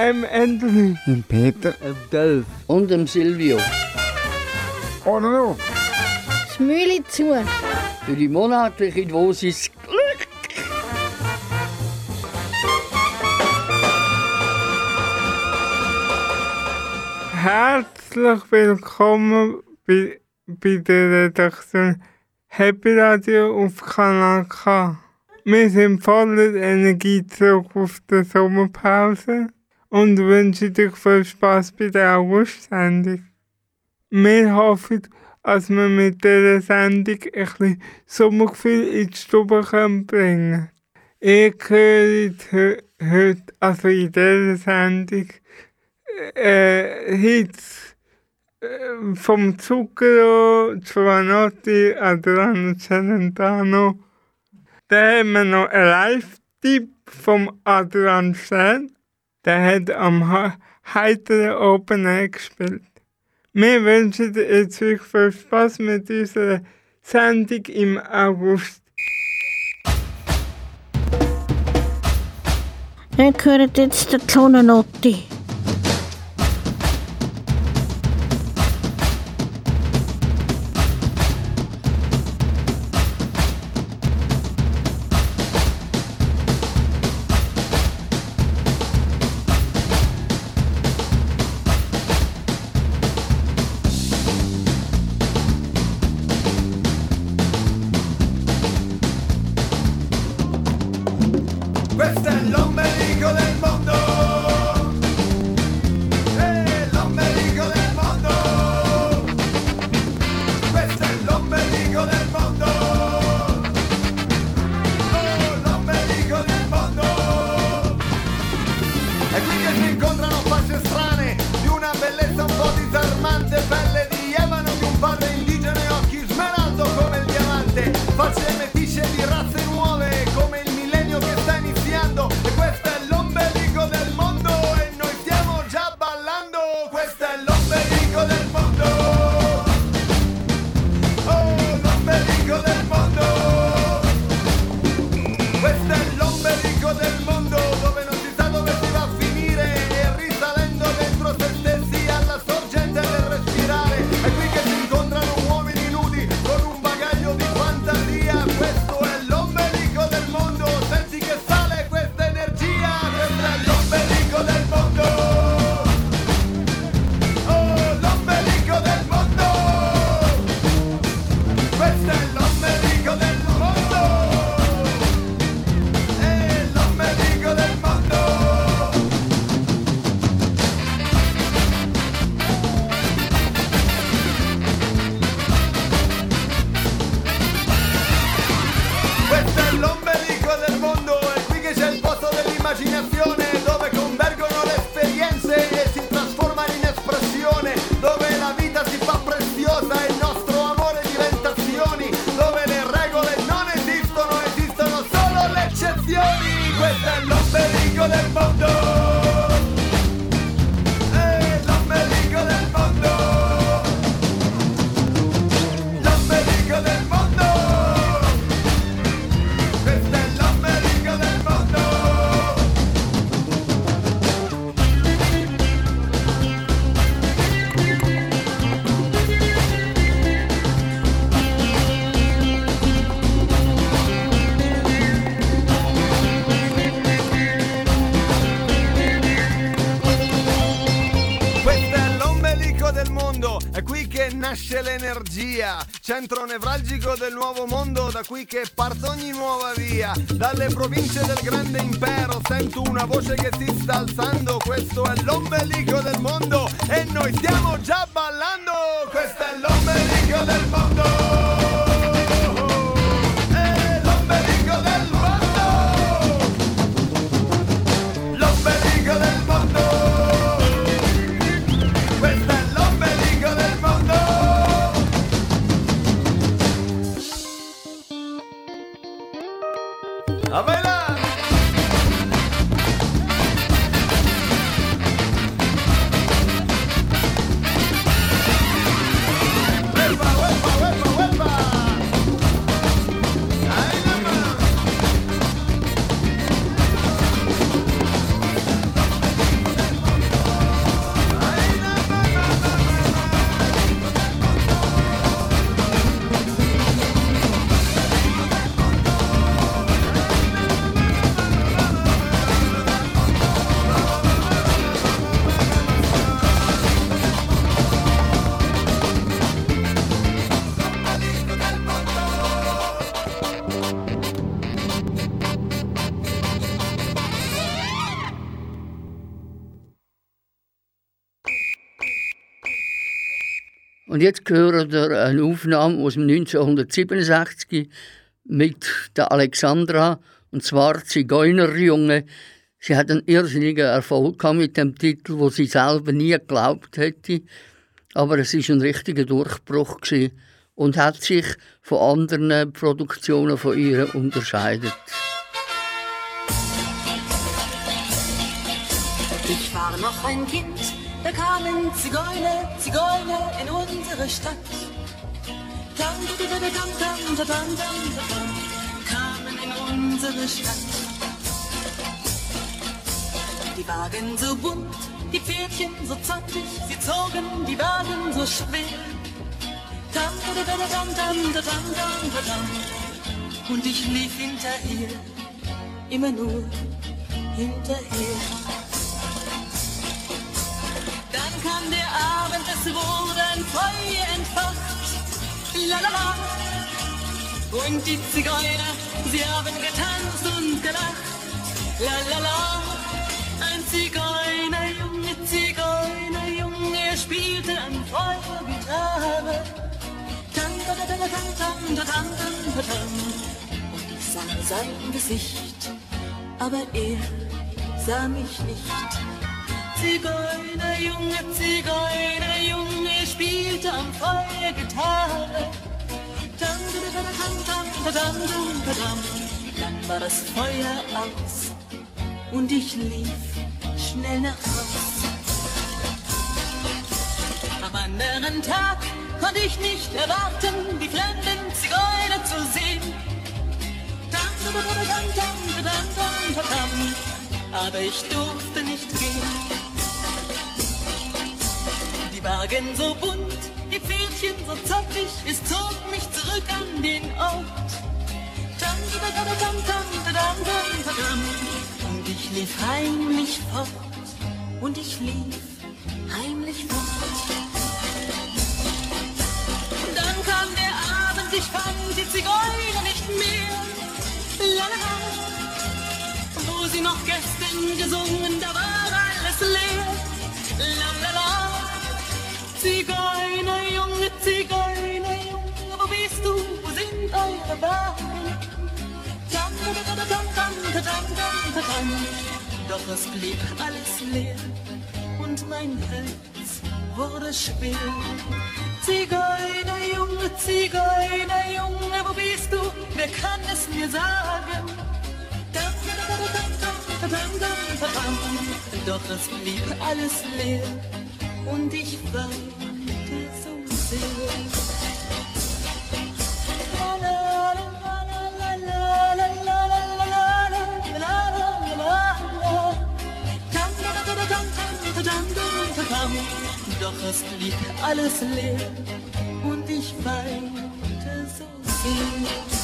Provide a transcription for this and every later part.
Ähm, Anthony. Im Peter. Ähm, Delf. Und dem Silvio. Oder noch? Das Mühle zu. Für die monatliche Dosis Glück. Herzlich willkommen bei, bei der Redaktion Happy Radio auf Kanal K. Wir sind voller Energie zurück auf der Sommerpause und wünschen dir viel Spaß bei der August-Sendung. Wir hoffen, dass wir mit dieser Sendung ein bisschen Sommergefühl in die Stube bringen können. Ihr hört heute, also in dieser Sendung, äh, Hits äh, vom Zucchero, Giovanotti, Adriano Celentano. Dann haben wir noch einen Live-Tipp vom Adrian Stern. Der hat am heiteren Open Air gespielt. Wir wünschen jetzt wirklich viel Spaß mit unserer Sendung im August. Ihr hört jetzt den Tonenotti. Centro nevralgico del nuovo mondo, da qui che parte ogni nuova via. Dalle province del grande impero sento una voce che si sta alzando, questo è l'ombelico del mondo e noi stiamo già Und jetzt hören wir eine Aufnahme aus dem 1967 mit der Alexandra, und zwar Zigeunerjunge. Sie hat einen irrsinnigen Erfolg gehabt mit dem Titel, wo sie selber nie geglaubt hätte. Aber es ist ein richtiger Durchbruch gewesen und hat sich von anderen Produktionen von ihr unterscheidet. Ich war noch ein Kind, da kamen Zigeuner, Zigeuner in unsere Stadt. Dann, dann, dann, dann, dann, dann, dann, dann, kamen in unsere Stadt. Die Wagen so bunt, die Pferdchen so zartig, sie zogen die Wagen so schwer. Dann, dann, dann, dann, dann, dann, dann, dann, dann, dann, dann, Und ich lief hinterher, immer nur hinterher. Dann kam der Abend, es wurde ein Feuer entfacht. Lalala. Und die Zigeuner, sie haben getanzt und gelacht. Lalala. Ein Zigeunerjunge, Zigeunerjunge, er spielte an Feuer Gitarre. Tan, tan, tan, tan, tan, tan, tan, tan, tan. Und ich sah sein Gesicht, aber er sah mich nicht. Zigeunerjunge, Zigeunerjunge spielte am Feuer Gitarre. Dam, dam, dam, dam, dam, dam. Dann war das Feuer aus und ich lief schnell nach Haus. Am anderen Tag konnte ich nicht erwarten, die flammenden Zigeuner zu sehen. Aber ich durfte nicht gehen. Bergen so bunt, die Pferdchen so zappig, es zog mich zurück an den Ort. Und ich lief heimlich fort, und ich lief heimlich fort. Dann kam der Abend, ich fand die Zigeuner nicht mehr. Lala, wo sie noch gestern gesungen, da war alles leer. Lala. Zigeuner, Junge, Zigeuner, Junge, wo bist du? Wo sind eure Wagen? Doch es blieb alles leer und mein Herz wurde schwer. Zigeuner, Junge, Zigeuner, Junge, wo bist du? Wer kann es mir sagen? Doch es blieb alles leer und ich weinte so sehr. Doch es blieb alles leer und ich weinte so sehr.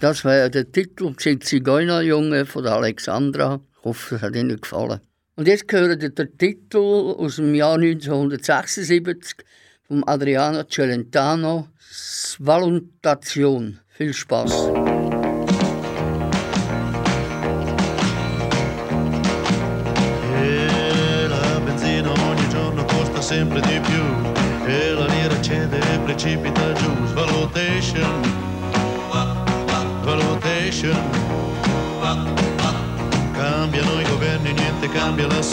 Das war der Titel Zigeunerjunge von Alexandra. Ich hoffe, es hat Ihnen gefallen. Und jetzt gehört der Titel aus dem Jahr 1976 von Adriano Celentano «Svalutation». Viel Spaß.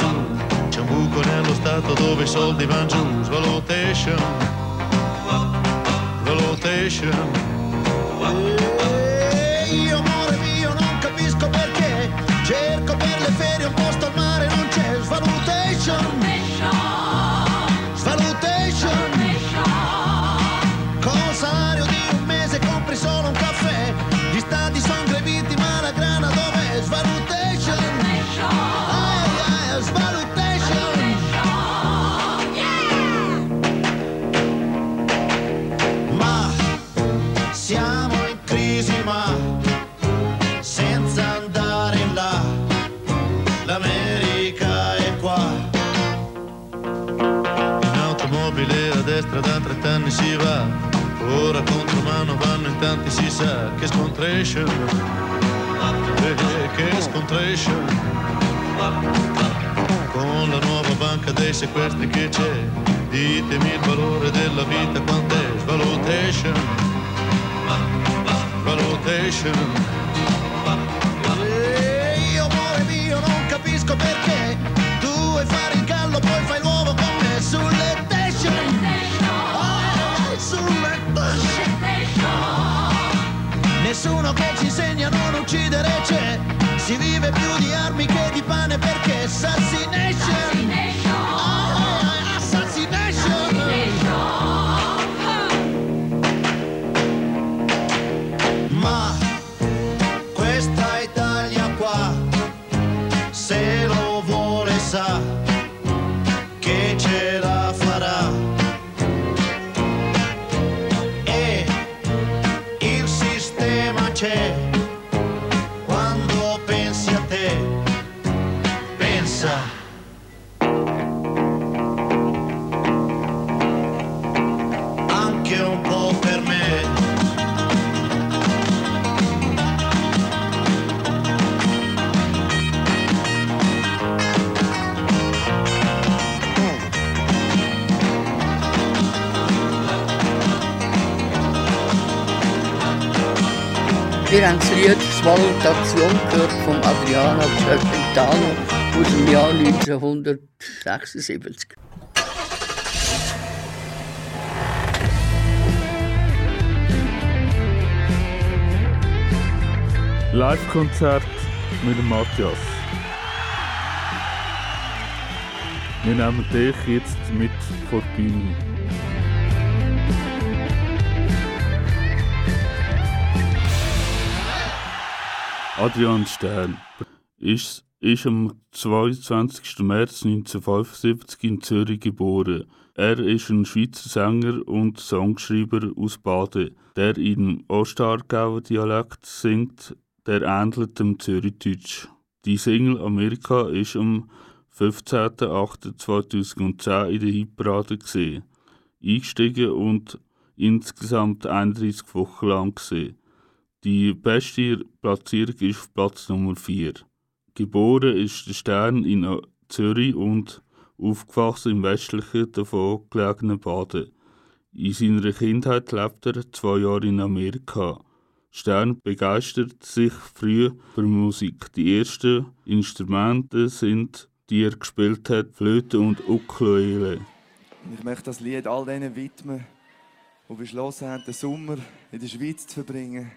Lassù. C'è un buco nello stato dove i soldi vanno giù. Svalutation, valutation. 30 anni si va. Ora contro mano vanno in tanti si sa che scontration. Eh, che scontration. Con la nuova banca dei sequestri che c'è, ditemi il valore della vita quant'è. Valutation. Valutation. Nessuno che ci insegna a non uccidere c'è. Si vive più di armi che di pane perché assassination. Oh, «Svalutation» gehört von Adriano Celentano aus dem Jahr 1976. Live-Konzert mit Matthias. Wir nehmen dich jetzt mit vor die Bühne. Adrian Stern ist, ist am 22. März 1975 in Zürich geboren. Er ist ein Schweizer Sänger und Songschreiber aus Baden, der in Ostargauer Dialekt singt, der ähnelt dem Zürichdeutsch. Die Single Amerika ist am 15.08.2010 in der Hitparade gesehen, eingestiegen und insgesamt 31 Wochen lang gesehen. Die beste Platzierung ist auf Platz Nummer 4. Geboren ist der Stern in Zürich und aufgewachsen im westlichen, davon gelegenen Baden. In seiner Kindheit lebt er zwei Jahre in Amerika. Stern begeistert sich früh für Musik. Die ersten Instrumente sind, die er gespielt hat, Flöte und Ukulele. Ich möchte das Lied all denen widmen, die beschlossen haben, den Sommer in der Schweiz zu verbringen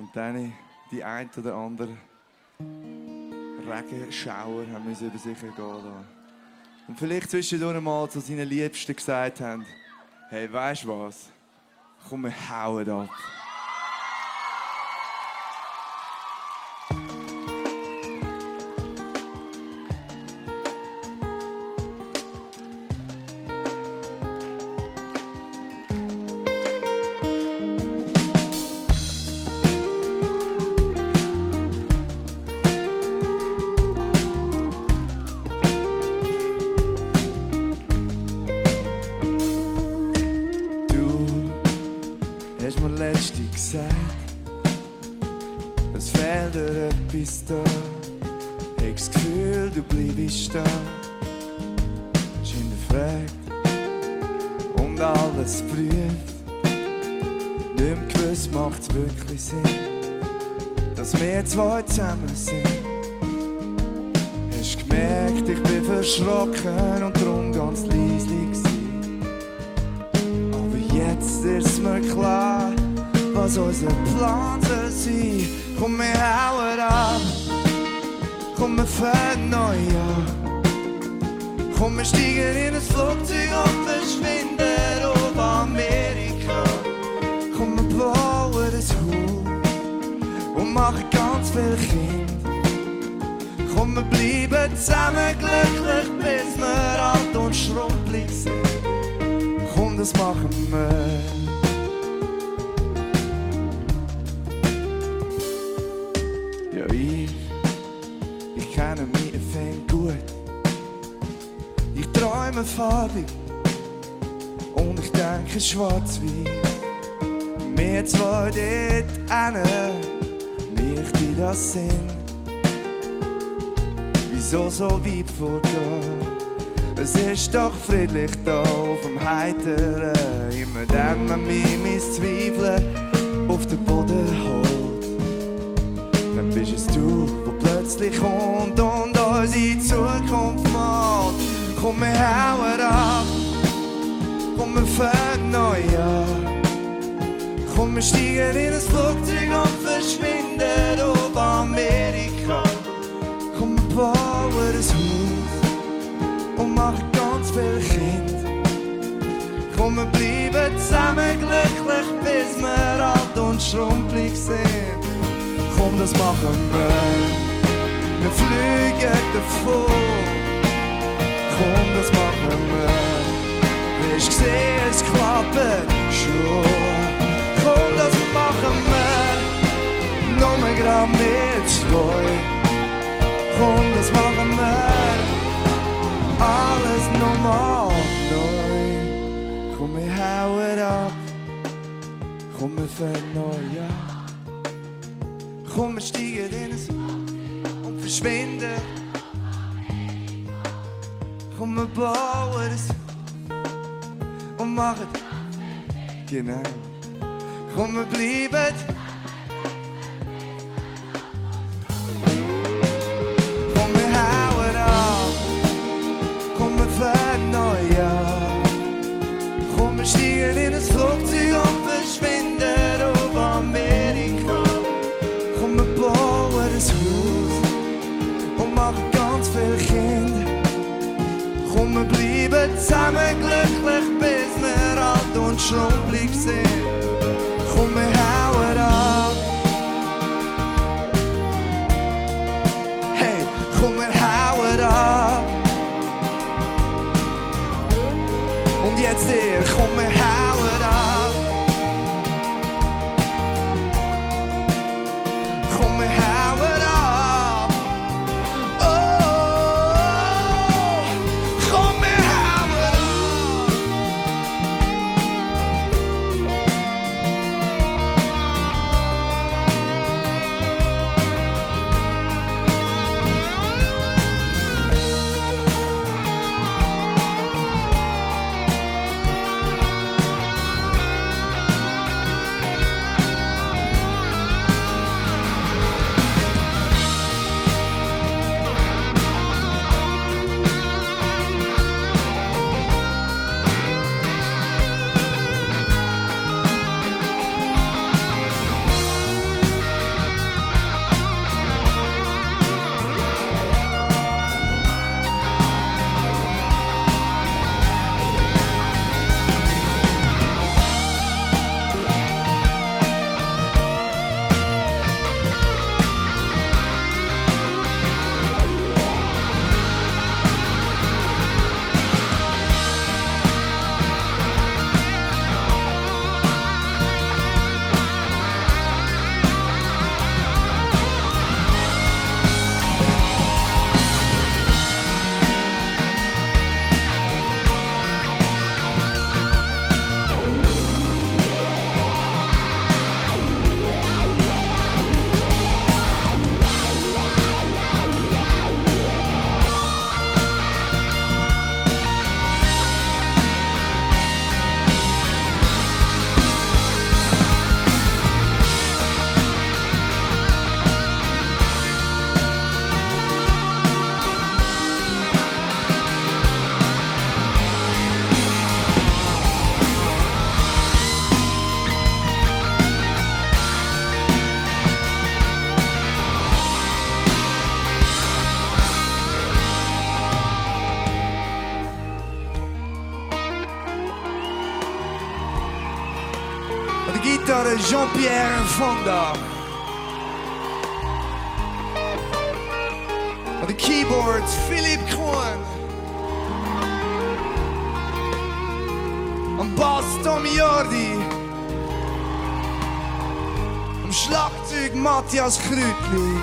und dann die ein oder andere Regenschauer haben müssen über sich ergehen lassen. Und vielleicht zwischendurch mal zu seinen Liebsten gesagt haben, hey, weißt du was? Komm, wir hauen ab. Sinn, dass wir zwei zusammen sind. Hast gemerkt, ich bin verschrocken und drum ganz leislich gewesen. Aber jetzt ist mir klar, was unser Plan soll sein. Komm, wir hauen ab, komm, wir fangen neu an. Komm, wir steigen in ein Flugzeug und verschwinden auf Amerika. Komm, wir machen ganz viel Kind. Komm, wir bleiben zusammen glücklich, bis wir alt und schrumpelig sind. Komm, das machen wir. Ja, ich, ich kenne meinen Fan gut. Ich träume farbig und ich denke schwarz wie. Wir zwei dort einen das sind. Wieso so weit vorgehen? Es ist doch friedlich da auf dem Heiteren. Immer dann, wenn mich mein Zweifeln auf den Boden holt. Dann bist es du, wo plötzlich kommt und unsere Zukunft malt. Komm, wir hauen ab, komm, wir fangen neu an. Komm, wir steigen in ein Flugzeug und verschwinden Bauen ein Haus und machen ganz viele Kinder. Komm, wir bleiben zusammen glücklich, bis wir alt und schrumpelig sind. Komm, das machen wir. Wir fliegen davon. Komm, das machen wir. Ich sehe, es klappt schon. Komm, das machen wir. Nur mehr grad mit und das machen wir Alles normaal, nooit. Kom me hou het op. Kom me verneuern. Komm, wir steigen in es und verschwinden. Komm, wir bauen es und machen. Genau. Komm, wir bleiben. Alt und schrumpelig Jean-Pierre Vanda. Aan de keyboard Philip Kroon. Am Bass Tom Jordi. Am Schlagzeug Matthias Krütli.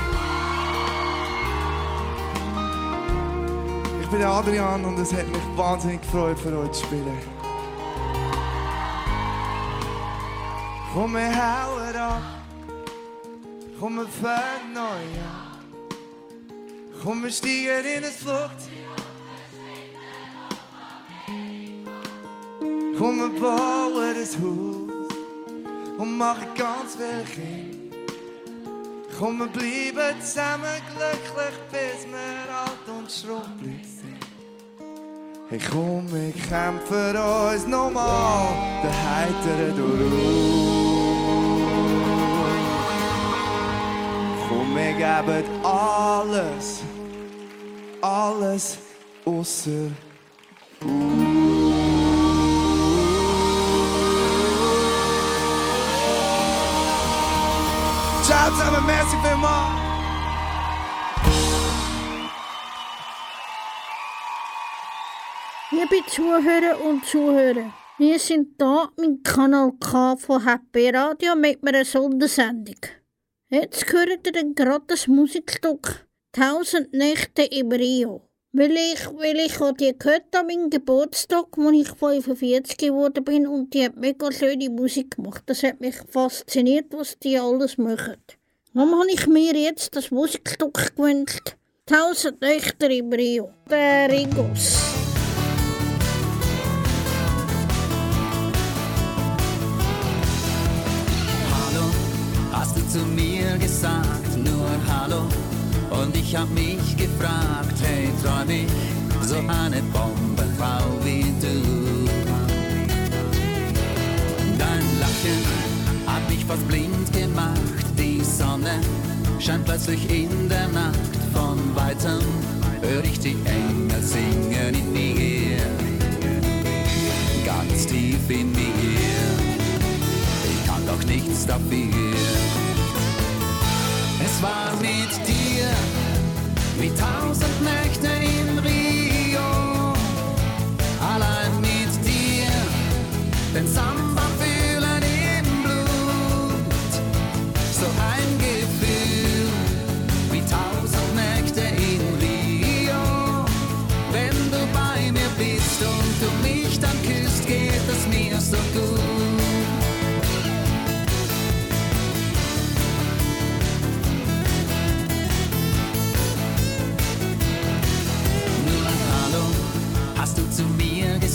Ich bin Adrian und es hat mich wahnsinnig gefreut, für euch zu spielen. Komm, wir hauen ab. Komm, wir fangen neu an. Komm, wir steigen in ein Flugzeug. Komm, wir bauen ein Haus und machen ganz viele Kinder. Komm, wir bleiben zusammen glücklich, bis wir alt und schrumpelig sind. Hey, komm, wir kämpfen uns nochmal den heiteren durch. Wir geben alles, alles außer Ciao zusammen, merci vielmals. Liebe Zuhörer und Zuhörer, wir sind hier mit Kanal K von Happy Radio mit einer Sondersendung. Jetzt hört ihr gerade das Musikstück «Tausend Nächte im Rio». Weil ich, weil ich habe die gehört an meinem Geburtstag, als ich 45 geworden bin und die hat mega schöne Musik gemacht. Das hat mich fasziniert, was die alles machen. Darum habe ich mir jetzt das Musikstück gewünscht. «Tausend Nächte im Rio». Der Rigos. Hast du zu mir gesagt, nur Hallo. Und ich hab mich gefragt, hey, träum ich so eine Bombenfrau wie du? Dein Lachen hat mich fast blind gemacht, die Sonne scheint plötzlich in der Nacht. Von weitem hör ich die Engel singen in mir, ganz tief in mir. Ich kann doch nichts dafür. Es war mit dir wie tausend Nächte in Rio. Allein mit dir den Samba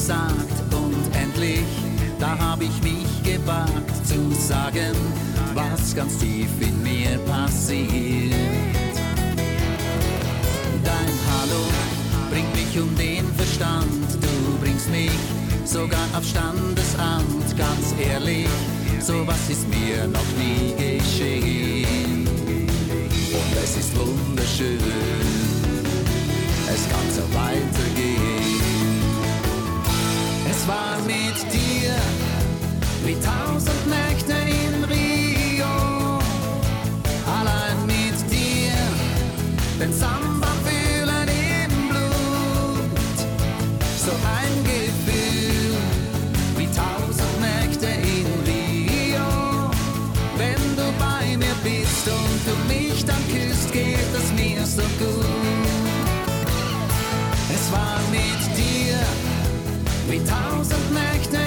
gesagt und endlich, da hab ich mich gewagt zu sagen, was ganz tief in mir passiert. Dein Hallo bringt mich um den Verstand, du bringst mich sogar auf Standesamt, ganz ehrlich, sowas ist mir noch nie geschehen. Und es ist wunderschön es kann so weitergehen. Es war mit dir wie tausend Nächte in Rio. Allein mit dir den Samba fühlen im Blut. So ein Gefühl wie tausend Nächte in Rio. Wenn du bei mir bist und du mich dann küsst, geht es mir so gut. Es war mit wie tausend Nächte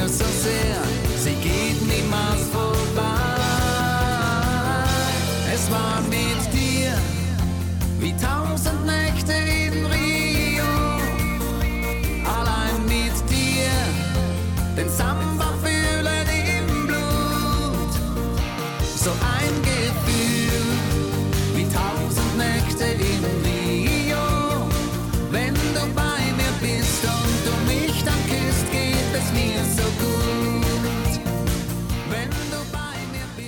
mir so sehr, sie geht niemals vorbei.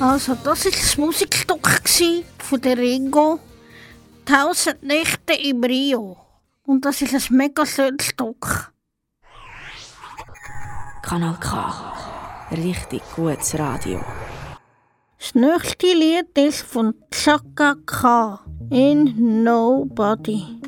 Also, das war das Musikstück von der Ringo. Tausend Nächte im Rio. Und das ist ein mega schönes Stück. Kanal K. Richtig gutes Radio. Das nächste Lied ist von Chaka K. In Nobody.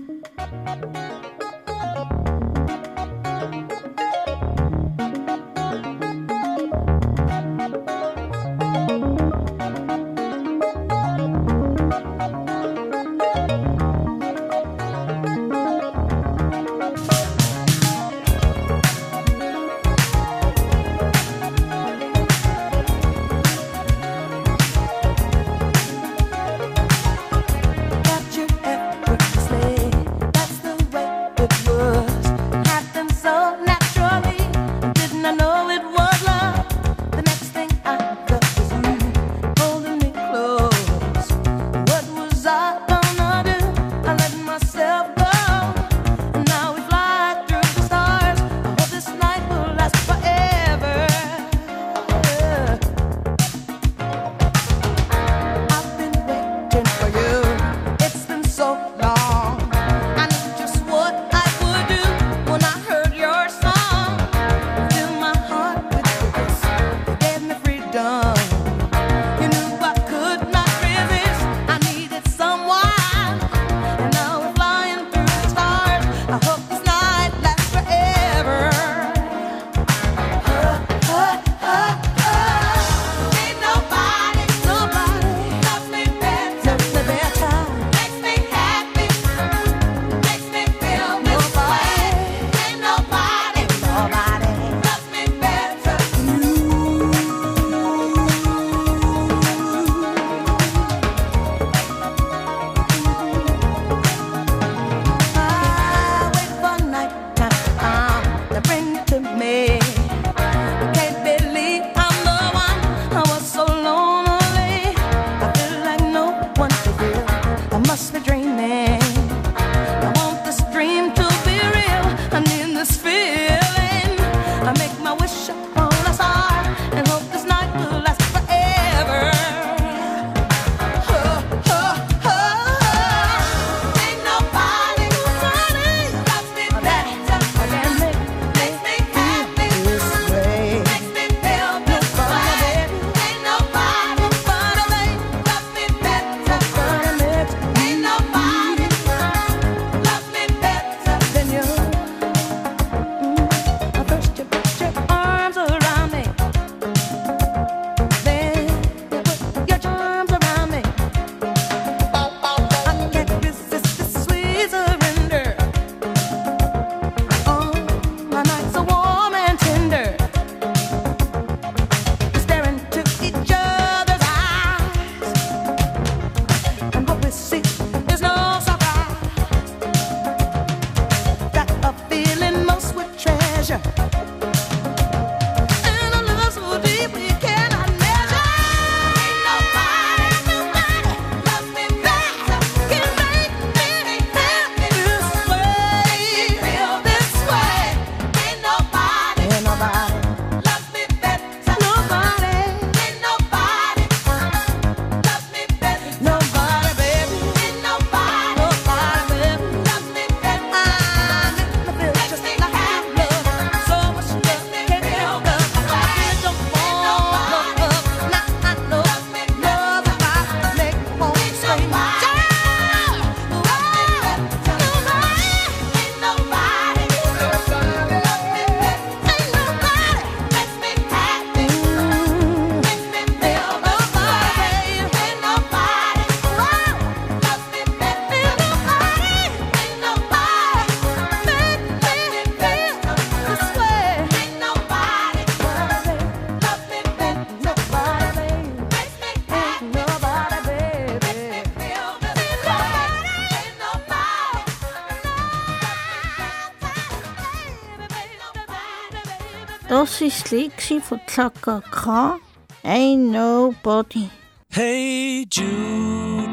sexy for Tucker Craw. Ain't nobody. Hey Jude,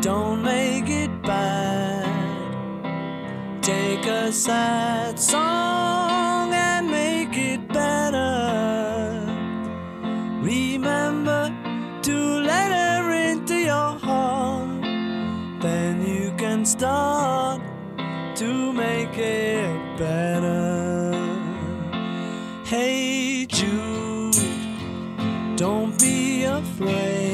don't make it bad. Take a sad song and make it better. Remember to let her into your heart. Then you can start to make it better. flame.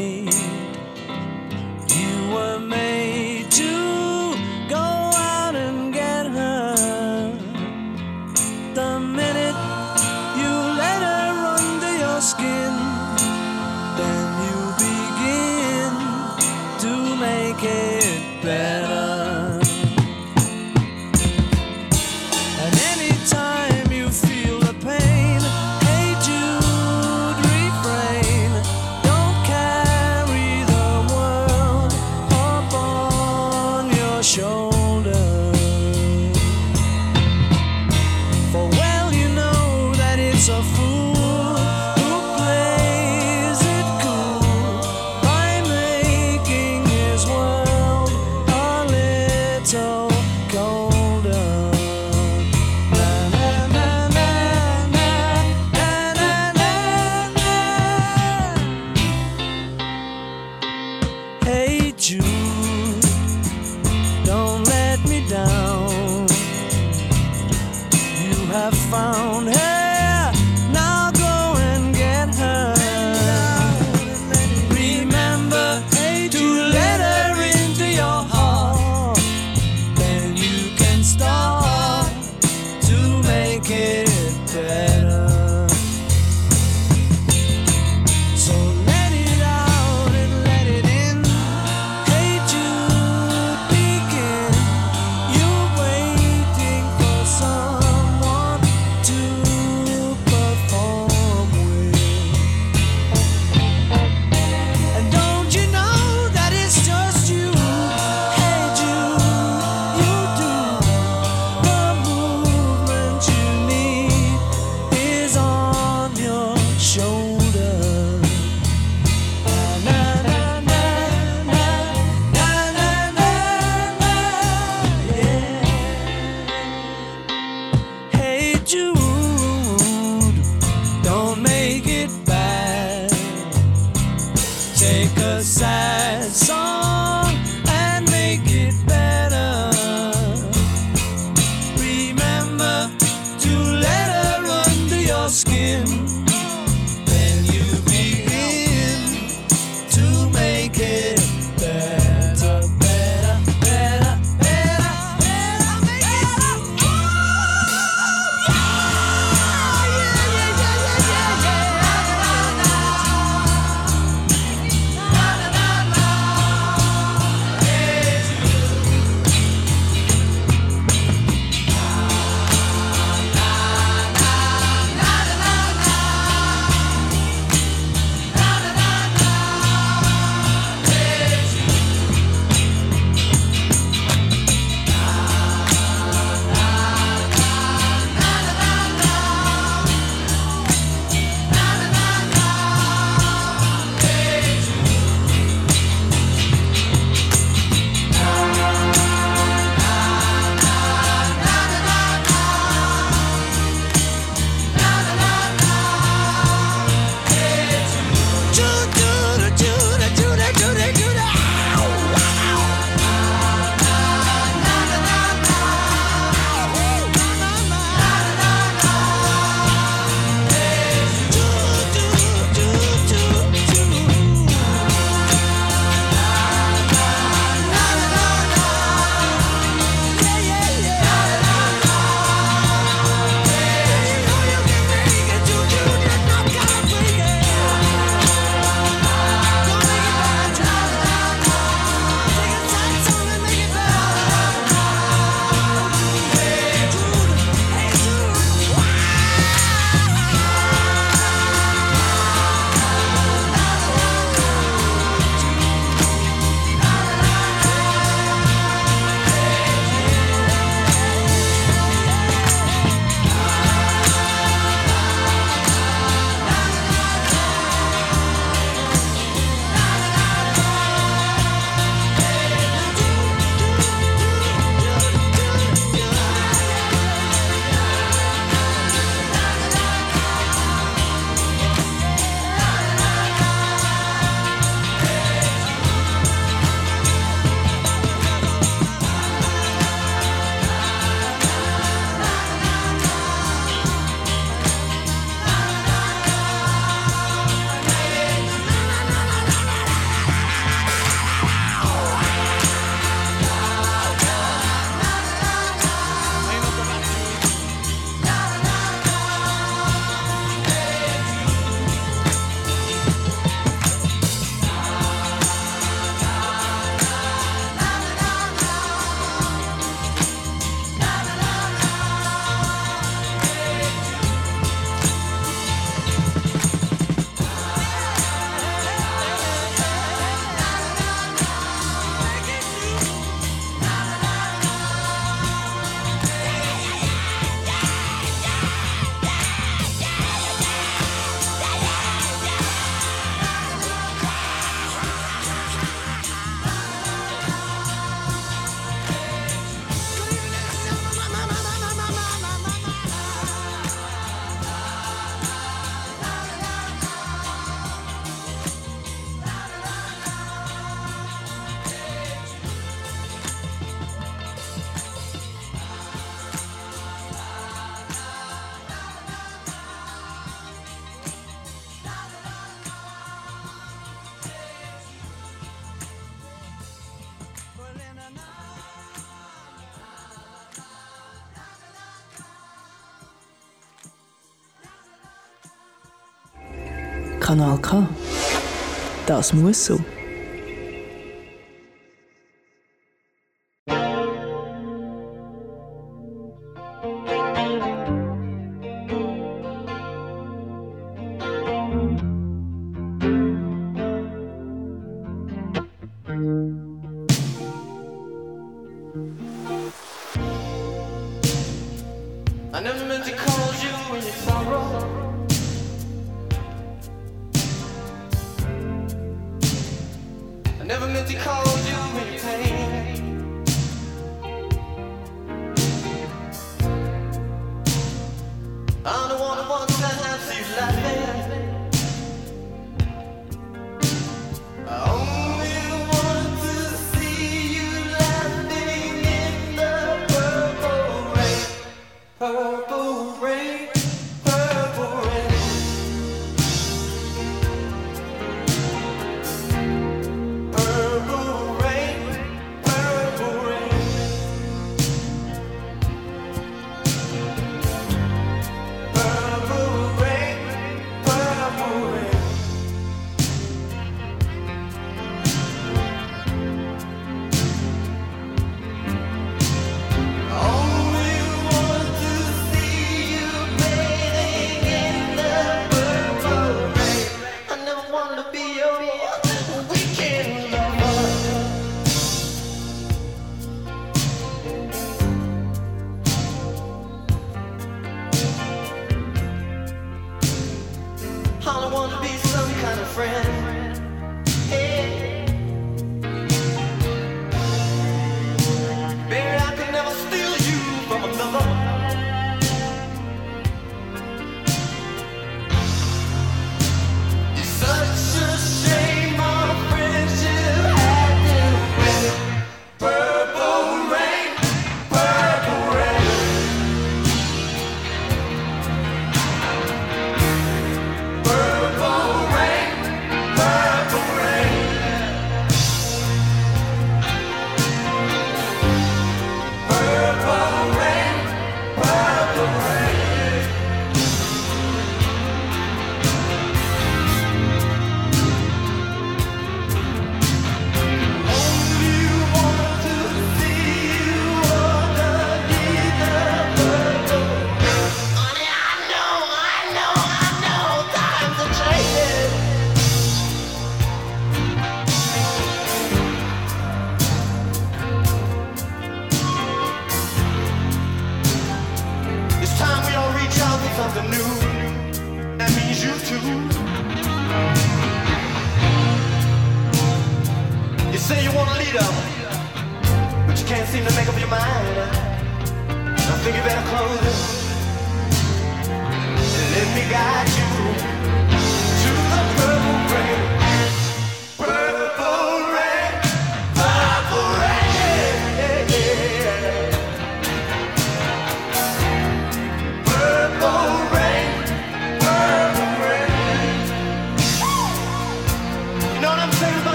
Das muss so.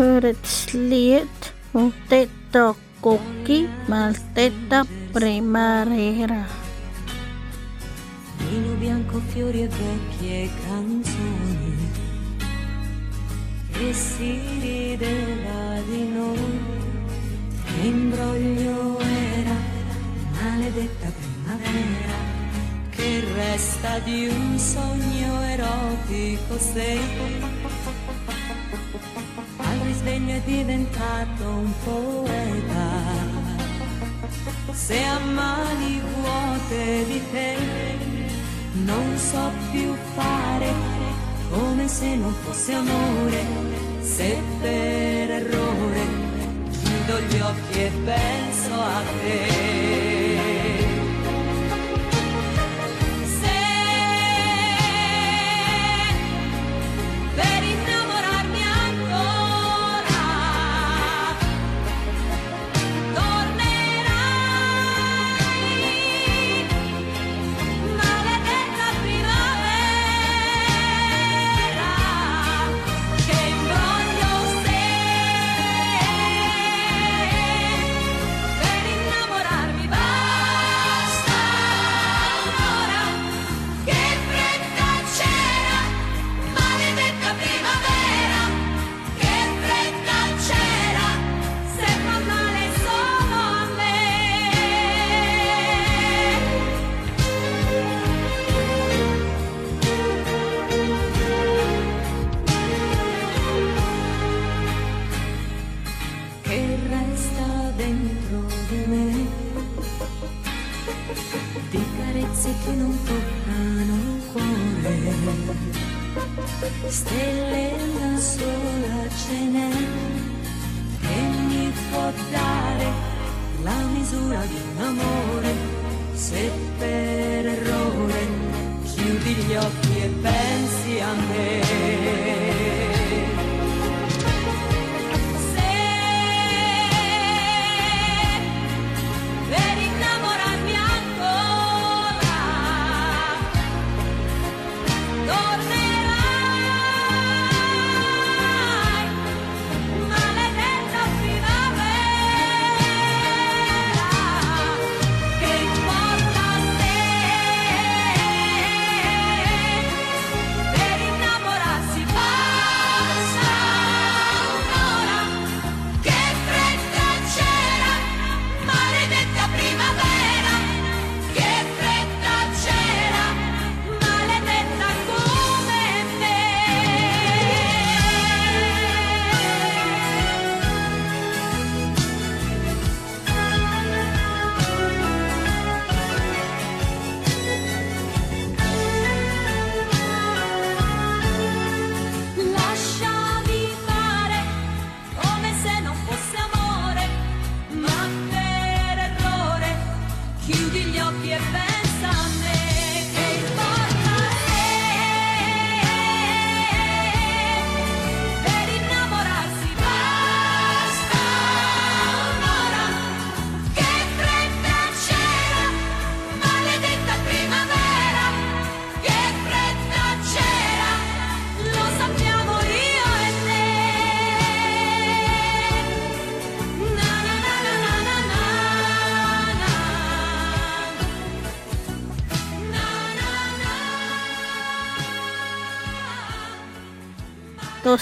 Das Lied von Teta Cocchi Malteta Primavera. Vino bianco, fiori e vecchie canzoni. E si rideva di noi. Imbroglio era, maledetta primavera. Che resta di un sogno erotico sei. Al risveglio è diventato un poeta. Se a mani vuote di te non so più fare come se non fosse amore, se per errore chiudo gli occhi e penso a te.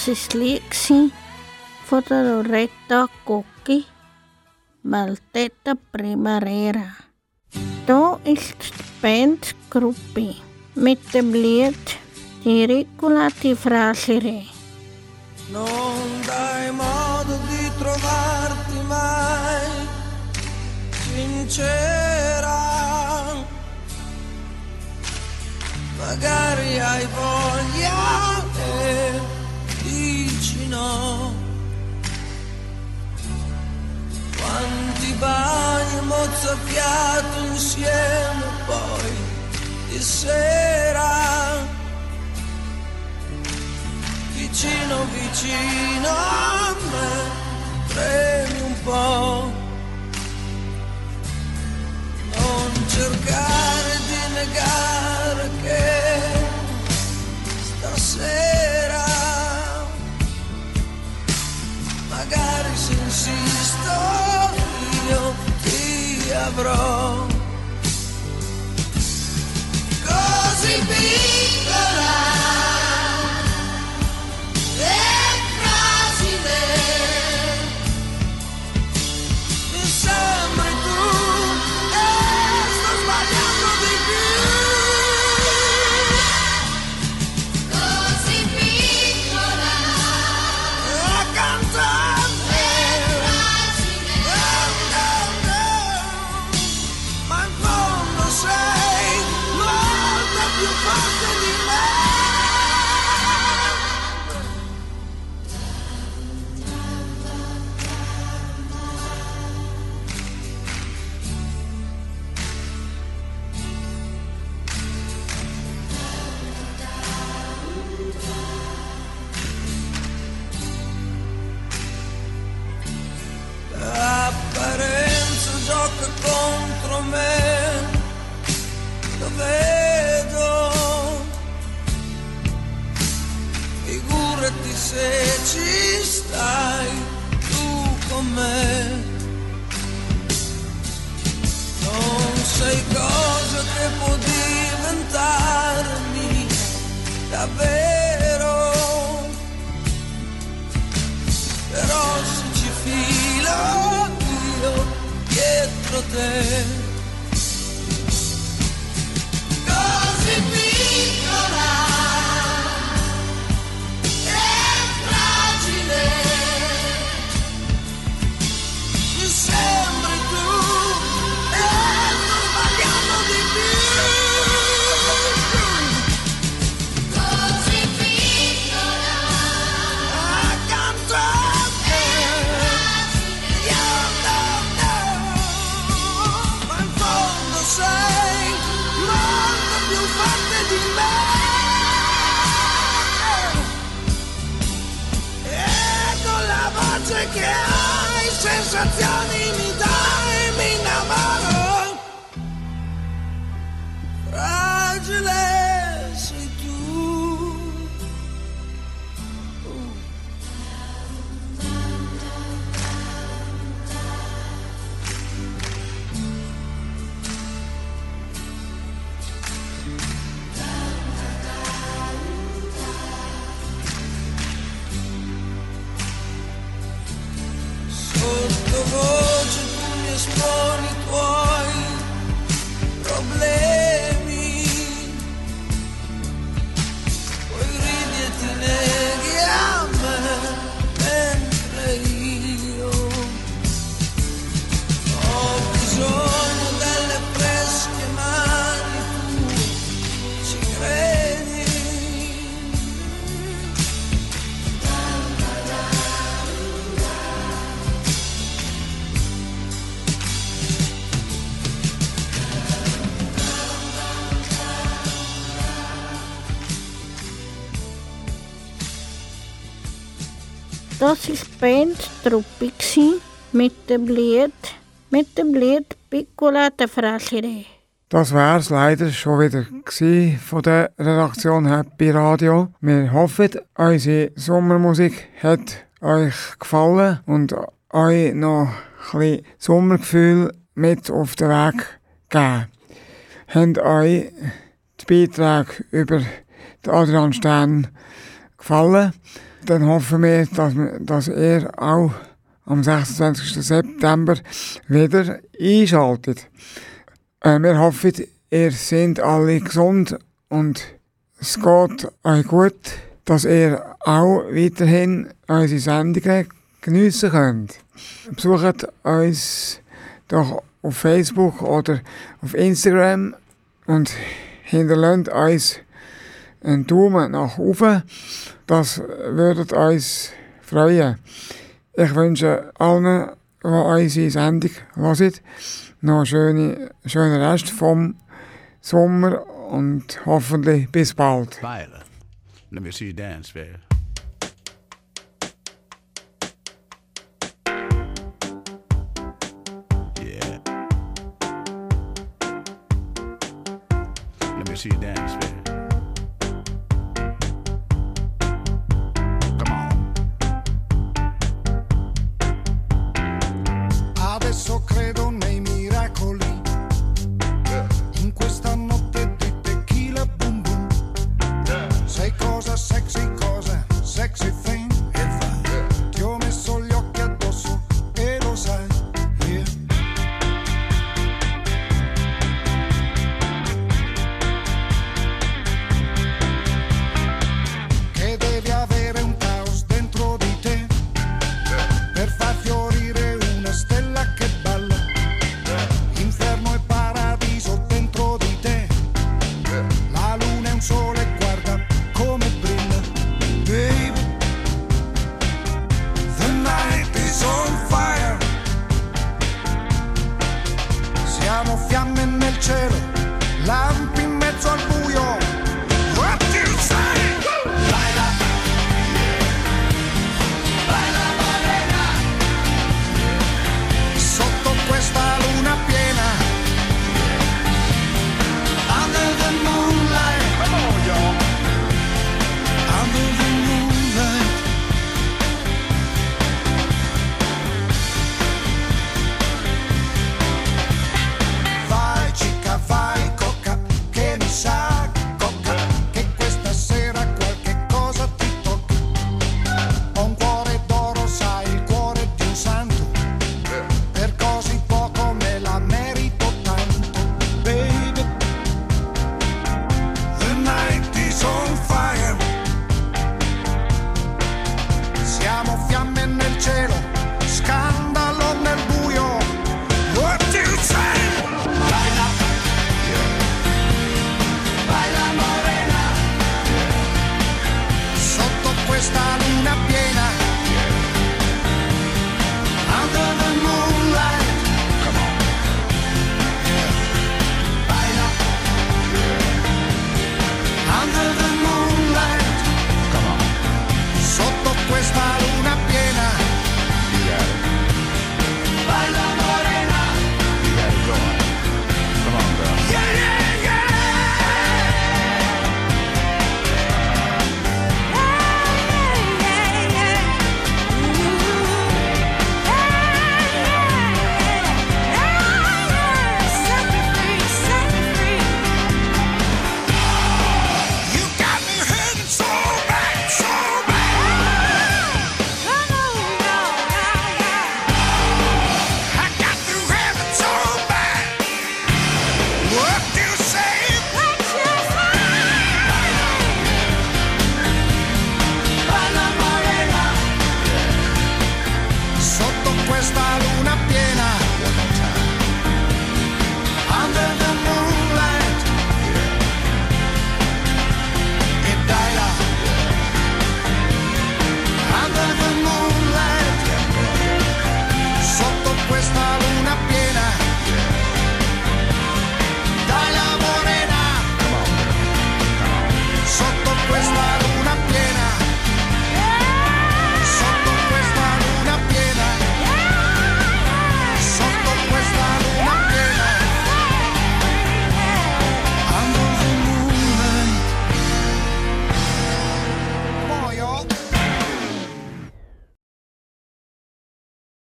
Das war das Lied gsi von der Loretta Cocchi Malteta Primavera. Da ist die Band Gruppi mit dem Lied Die Ricola di Frasere. Non dai modo di trovarti mai sincera. Magari hai voglia e dici no. Quanti bagni mozzafiato insieme poi di sera vicino vicino a me premi un po' non cercare di negare che stasera cabrón. Me. Non sei cosa che può diventarmi davvero. Però se ci filo io dietro te Das war die Band Truppi gsi mit dem Lied, mit dem Lied Piccola de Fragile. Das wär's leider schon wieder von der Redaktion Happy Radio. Wir hoffen, unsere Sommermusik hat euch gefallen und euch noch ein bisschen Sommergefühl mit auf den Weg gegeben. Haben euch die Beiträge über Adrian Stern gefallen? Dann hoffen wir, dass, dass ihr auch am 26. September wieder einschaltet. Äh, wir hoffen, ihr seid alle gesund und es geht euch gut, dass ihr auch weiterhin unsere Sendungen geniessen könnt. Besucht uns doch auf Facebook oder auf Instagram und hinterlasst uns einen Daumen nach oben. Das würde uns freuen. Ich wünsche allen, die unsere Sendung hören, noch einen schönen, schönen Rest vom Sommer und hoffentlich bis bald. Violet, let me see you dance, baby. Yeah. Let me see you dance,